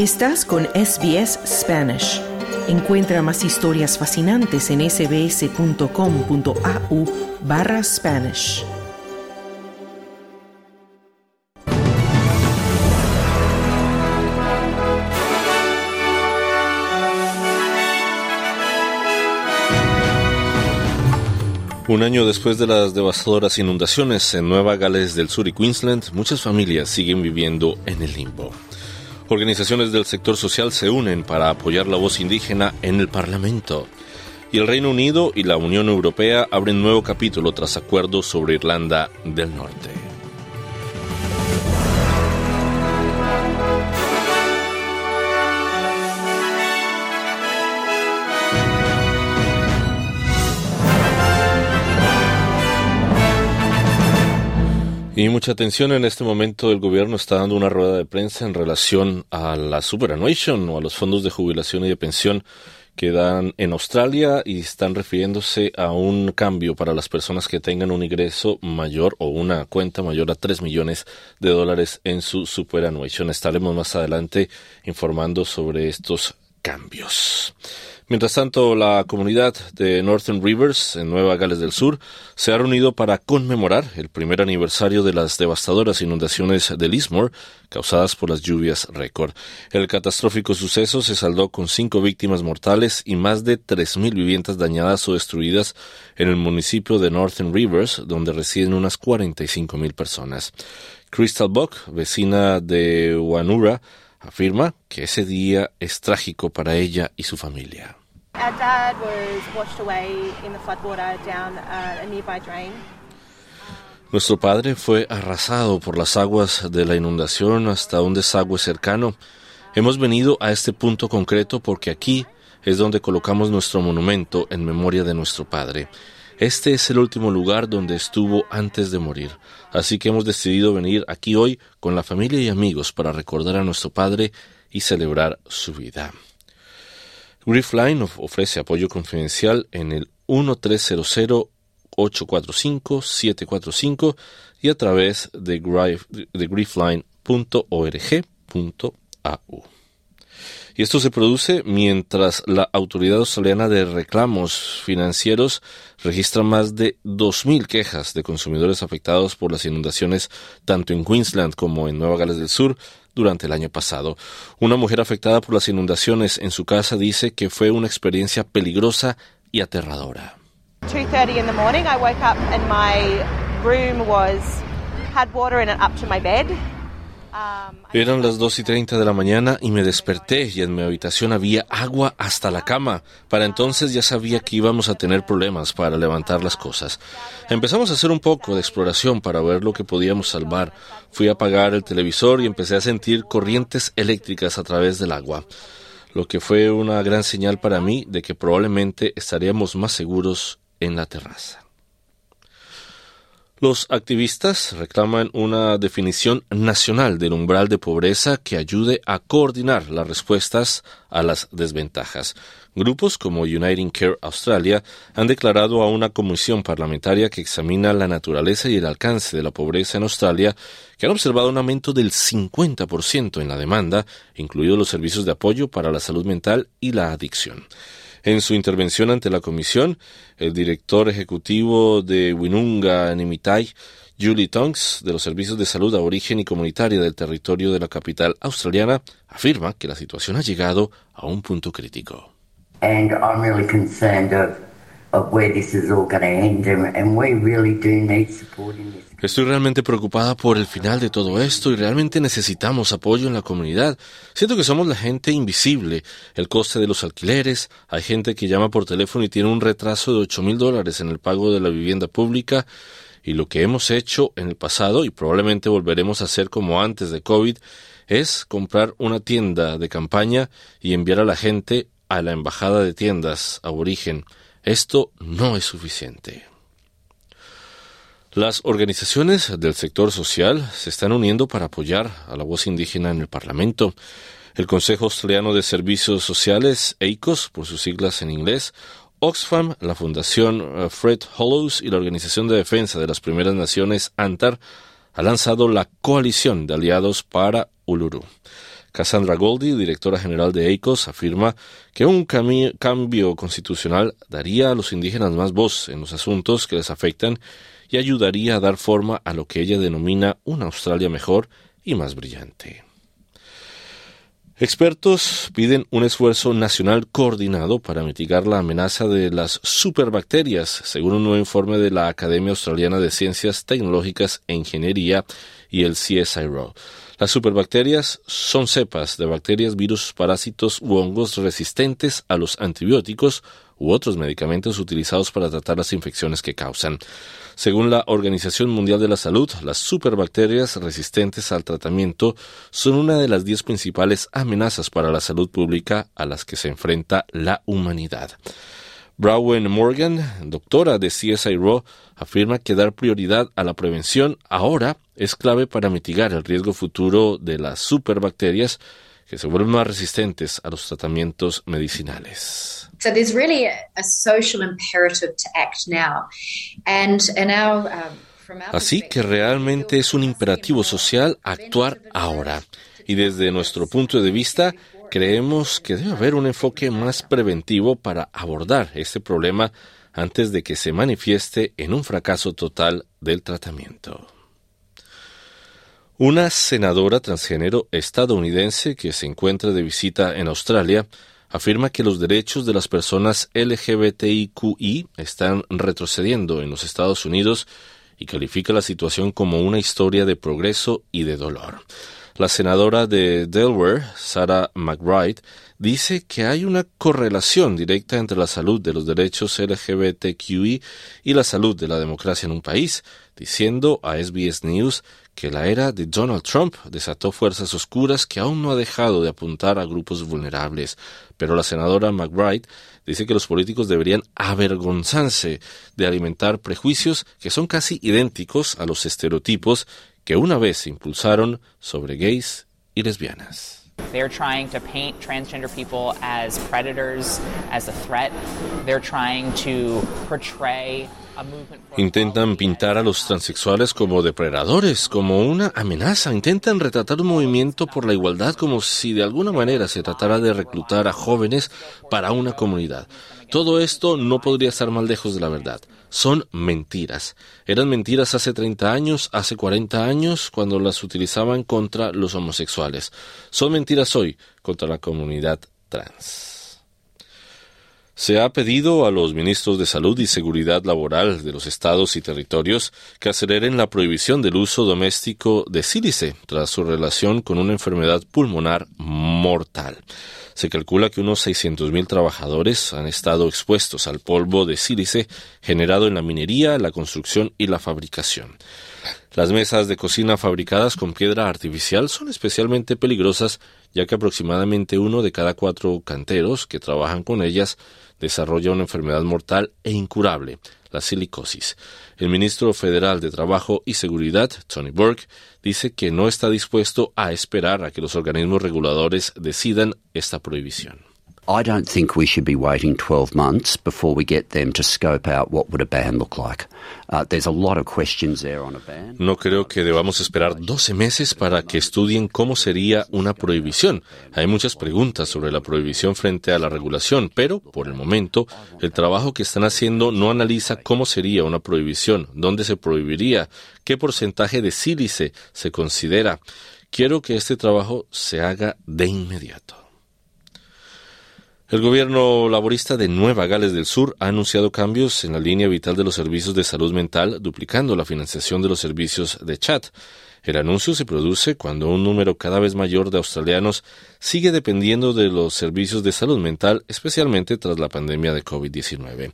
Estás con SBS Spanish. Encuentra más historias fascinantes en sbs.com.au barra Spanish. Un año después de las devastadoras inundaciones en Nueva Gales del Sur y Queensland, muchas familias siguen viviendo en el limbo. Organizaciones del sector social se unen para apoyar la voz indígena en el Parlamento. Y el Reino Unido y la Unión Europea abren nuevo capítulo tras acuerdos sobre Irlanda del Norte. Y mucha atención en este momento el gobierno está dando una rueda de prensa en relación a la superannuation o a los fondos de jubilación y de pensión que dan en Australia y están refiriéndose a un cambio para las personas que tengan un ingreso mayor o una cuenta mayor a 3 millones de dólares en su superannuation. Estaremos más adelante informando sobre estos cambios. Mientras tanto, la comunidad de Northern Rivers, en Nueva Gales del Sur, se ha reunido para conmemorar el primer aniversario de las devastadoras inundaciones de Lismore causadas por las lluvias récord. El catastrófico suceso se saldó con cinco víctimas mortales y más de 3.000 viviendas dañadas o destruidas en el municipio de Northern Rivers, donde residen unas 45.000 personas. Crystal Buck, vecina de Wanura, afirma que ese día es trágico para ella y su familia. Our dad was washed away in the floodwater down a nearby drain. Nuestro padre fue arrasado por las aguas de la inundación hasta un desagüe cercano. Hemos venido a este punto concreto porque aquí es donde colocamos nuestro monumento en memoria de nuestro padre. Este es el último lugar donde estuvo antes de morir, así que hemos decidido venir aquí hoy con la familia y amigos para recordar a nuestro padre y celebrar su vida. Griefline ofrece apoyo confidencial en el 1300-845-745 y a través de, griefline.org.au. Y esto se produce mientras la Autoridad Australiana de Reclamos Financieros registra más de 2.000 quejas de consumidores afectados por las inundaciones tanto en Queensland como en Nueva Gales del Sur durante el año pasado. Una mujer afectada por las inundaciones en su casa dice que fue una experiencia peligrosa y aterradora. 2:30 in the morning, I woke up and my room had water in it up to my bed. Eran las 2 y 30 de la mañana y me desperté y en mi habitación había agua hasta la cama. Para entonces ya sabía que íbamos a tener problemas para levantar las cosas. Empezamos a hacer un poco de exploración para ver lo que podíamos salvar. Fui a apagar el televisor y empecé a sentir corrientes eléctricas a través del agua, lo que fue una gran señal para mí de que probablemente estaríamos más seguros en la terraza. Los activistas reclaman una definición nacional del umbral de pobreza que ayude a coordinar las respuestas a las desventajas. Grupos como Uniting Care Australia han declarado a una comisión parlamentaria que examina la naturaleza y el alcance de la pobreza en Australia que han observado un aumento del 50% en la demanda, incluidos los servicios de apoyo para la salud mental y la adicción. En su intervención ante la comisión, el director ejecutivo de Winunga Nimitai, Julie Tonks, de los servicios de salud aborigen y comunitaria del territorio de la capital australiana, afirma que la situación ha llegado a un punto crítico. and I'm really concerned of, of where this is all going to end, and, and we really do need support in this. Estoy realmente preocupada por el final de todo esto y realmente necesitamos apoyo en la comunidad. Siento que somos la gente invisible, el coste de los alquileres, hay gente que llama por teléfono y tiene un retraso de ocho mil dólares en el pago de la vivienda pública Y lo que hemos hecho en el pasado, y probablemente volveremos a hacer como antes de COVID, es comprar una tienda de campaña y enviar a la gente a la embajada de tiendas aborigen. Esto no es suficiente. Las organizaciones del sector social se están uniendo para apoyar a la voz indígena en el Parlamento. El Consejo Australiano de Servicios Sociales, EICOS, por sus siglas en inglés, Oxfam, la Fundación eh, Fred Hollows y la Organización de Defensa de las Primeras Naciones, ANTAR, ha lanzado la Coalición de Aliados para Uluru. Cassandra Goldie, directora general de EICOS, afirma que un cambio constitucional daría a los indígenas más voz en los asuntos que les afectan y ayudaría a dar forma a lo que ella denomina una Australia mejor y más brillante. Expertos piden un esfuerzo nacional coordinado para mitigar la amenaza de las superbacterias, según un nuevo informe de la Academia Australiana de Ciencias Tecnológicas e Ingeniería y el CSIRO. Las superbacterias son cepas de bacterias, virus, parásitos u hongos resistentes a los antibióticos u otros medicamentos utilizados para tratar las infecciones que causan. Según la Organización Mundial de la Salud, las superbacterias resistentes al tratamiento son una de las diez principales amenazas para la salud pública a las que se enfrenta la humanidad. Browen Morgan, doctora de CSIRO, afirma que dar prioridad a la prevención ahora es clave para mitigar el riesgo futuro de las superbacterias que se vuelven más resistentes a los tratamientos medicinales. So there's really a, social imperative to act now. And, um, Así que realmente es un imperativo social actuar ahora. Y desde nuestro punto de vista, creemos que debe haber un enfoque más preventivo para abordar este problema antes de que se manifieste en un fracaso total del tratamiento. Una senadora transgénero estadounidense que se encuentra de visita en Australia afirma que los derechos de las personas LGBTIQI están retrocediendo en los Estados Unidos y califica la situación como una historia de progreso y de dolor. La senadora de Delaware, Sarah McBride, dice que hay una correlación directa entre la salud de los derechos LGBTQI y la salud de la democracia en un país, diciendo a SBS News que la era de Donald Trump desató fuerzas oscuras que aún no ha dejado de apuntar a grupos vulnerables. Pero la senadora McBride dice que los políticos deberían avergonzarse de alimentar prejuicios que son casi idénticos a los estereotipos que una vez impulsaron sobre gays y lesbianas. They're trying to paint transgender people as predators, as a threat. They're trying to portray Intentan pintar a los transexuales como depredadores, como una amenaza. Intentan retratar un movimiento por la igualdad como si de alguna manera se tratara de reclutar a jóvenes para una comunidad. Todo esto no podría estar más lejos de la verdad. Son mentiras. Eran mentiras hace 30 años, hace 40 años, cuando las utilizaban contra los homosexuales. Son mentiras hoy contra la comunidad trans. Se ha pedido a los ministros de Salud y Seguridad Laboral de los estados y territorios que aceleren la prohibición del uso doméstico de sílice tras su relación con una enfermedad pulmonar mortal. Se calcula que unos 600.000 trabajadores han estado expuestos al polvo de sílice generado en la minería, la construcción y la fabricación. Las mesas de cocina fabricadas con piedra artificial son especialmente peligrosas ya que aproximadamente uno de cada cuatro canteros que trabajan con ellas desarrolla una enfermedad mortal e incurable, la silicosis. El ministro federal de Trabajo y Seguridad, Tony Burke, dice que no está dispuesto a esperar a que los organismos reguladores decidan esta prohibición. I don't think we should be waiting 12 months before we get them to scope out what would a ban look like. There's a lot of questions there on a ban. No creo que debamos esperar 12 meses para que estudien cómo sería una prohibición. Hay muchas preguntas sobre la prohibición frente a la regulación, pero por el momento el trabajo que están haciendo no analiza cómo sería una prohibición, dónde se prohibiría, qué porcentaje de sílice se considera. Quiero que este trabajo se haga de inmediato. El gobierno laborista de Nueva Gales del Sur ha anunciado cambios en la línea vital de los servicios de salud mental, duplicando la financiación de los servicios de chat. El anuncio se produce cuando un número cada vez mayor de australianos sigue dependiendo de los servicios de salud mental, especialmente tras la pandemia de COVID-19.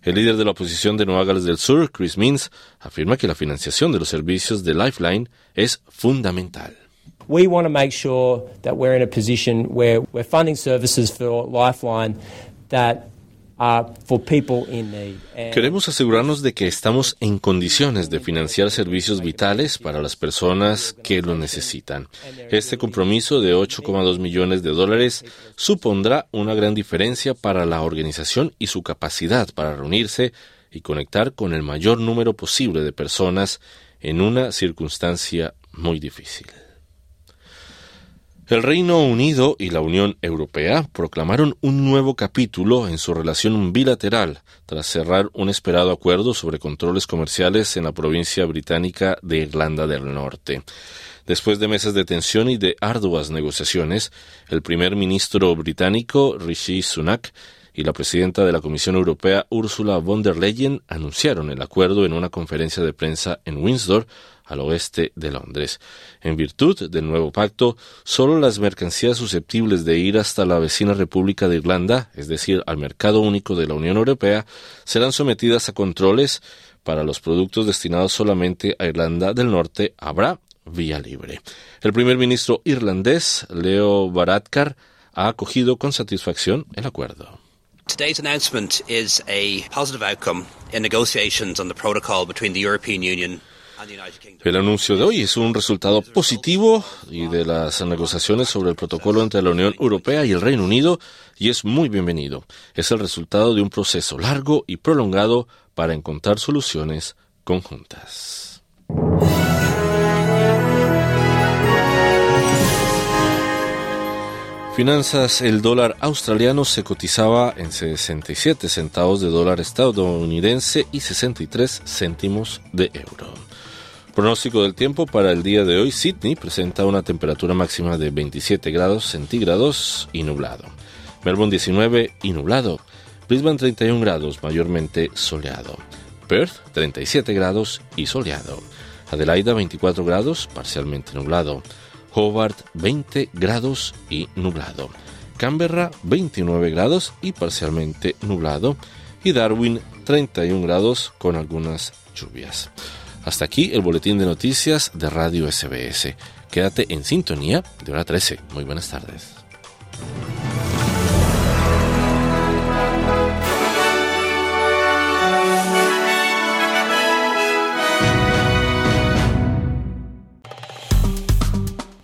El líder de la oposición de Nueva Gales del Sur, Chris Means, afirma que la financiación de los servicios de Lifeline es fundamental. We want to make sure that we're in a position where we're funding services for Lifeline that Queremos asegurarnos de que estamos en condiciones de financiar servicios vitales para las personas que lo necesitan. Este compromiso de 8,2 millones de dólares supondrá una gran diferencia para la organización y su capacidad para reunirse y conectar con el mayor número posible de personas en una circunstancia muy difícil. El Reino Unido y la Unión Europea proclamaron un nuevo capítulo en su relación bilateral tras cerrar un esperado acuerdo sobre controles comerciales en la provincia británica de Irlanda del Norte. Después de meses de tensión y de arduas negociaciones, el primer ministro británico Rishi Sunak y la presidenta de la Comisión Europea Ursula von der Leyen anunciaron el acuerdo en una conferencia de prensa en Windsor al oeste de Londres. En virtud del nuevo pacto, solo las mercancías susceptibles de ir hasta la vecina República de Irlanda, es decir, al mercado único de la Unión Europea, serán sometidas a controles. Para los productos destinados solamente a Irlanda del Norte habrá vía libre. El primer ministro irlandés, Leo Varadkar, ha acogido con satisfacción el acuerdo. Today's announcement is a positive outcome in negotiations on the protocol between the European Union el anuncio de hoy es un resultado positivo y de las negociaciones sobre el protocolo entre la Unión Europea y el Reino Unido y es muy bienvenido. Es el resultado de un proceso largo y prolongado para encontrar soluciones conjuntas. Finanzas, el dólar australiano se cotizaba en 67 centavos de dólar estadounidense y 63 céntimos de euro. Pronóstico del tiempo para el día de hoy. Sydney presenta una temperatura máxima de 27 grados centígrados y nublado. Melbourne 19 y nublado. Brisbane 31 grados, mayormente soleado. Perth 37 grados y soleado. Adelaida 24 grados, parcialmente nublado. Hobart 20 grados y nublado. Canberra 29 grados y parcialmente nublado. Y Darwin 31 grados con algunas lluvias. Hasta aquí el boletín de noticias de Radio SBS. Quédate en sintonía de hora 13. Muy buenas tardes.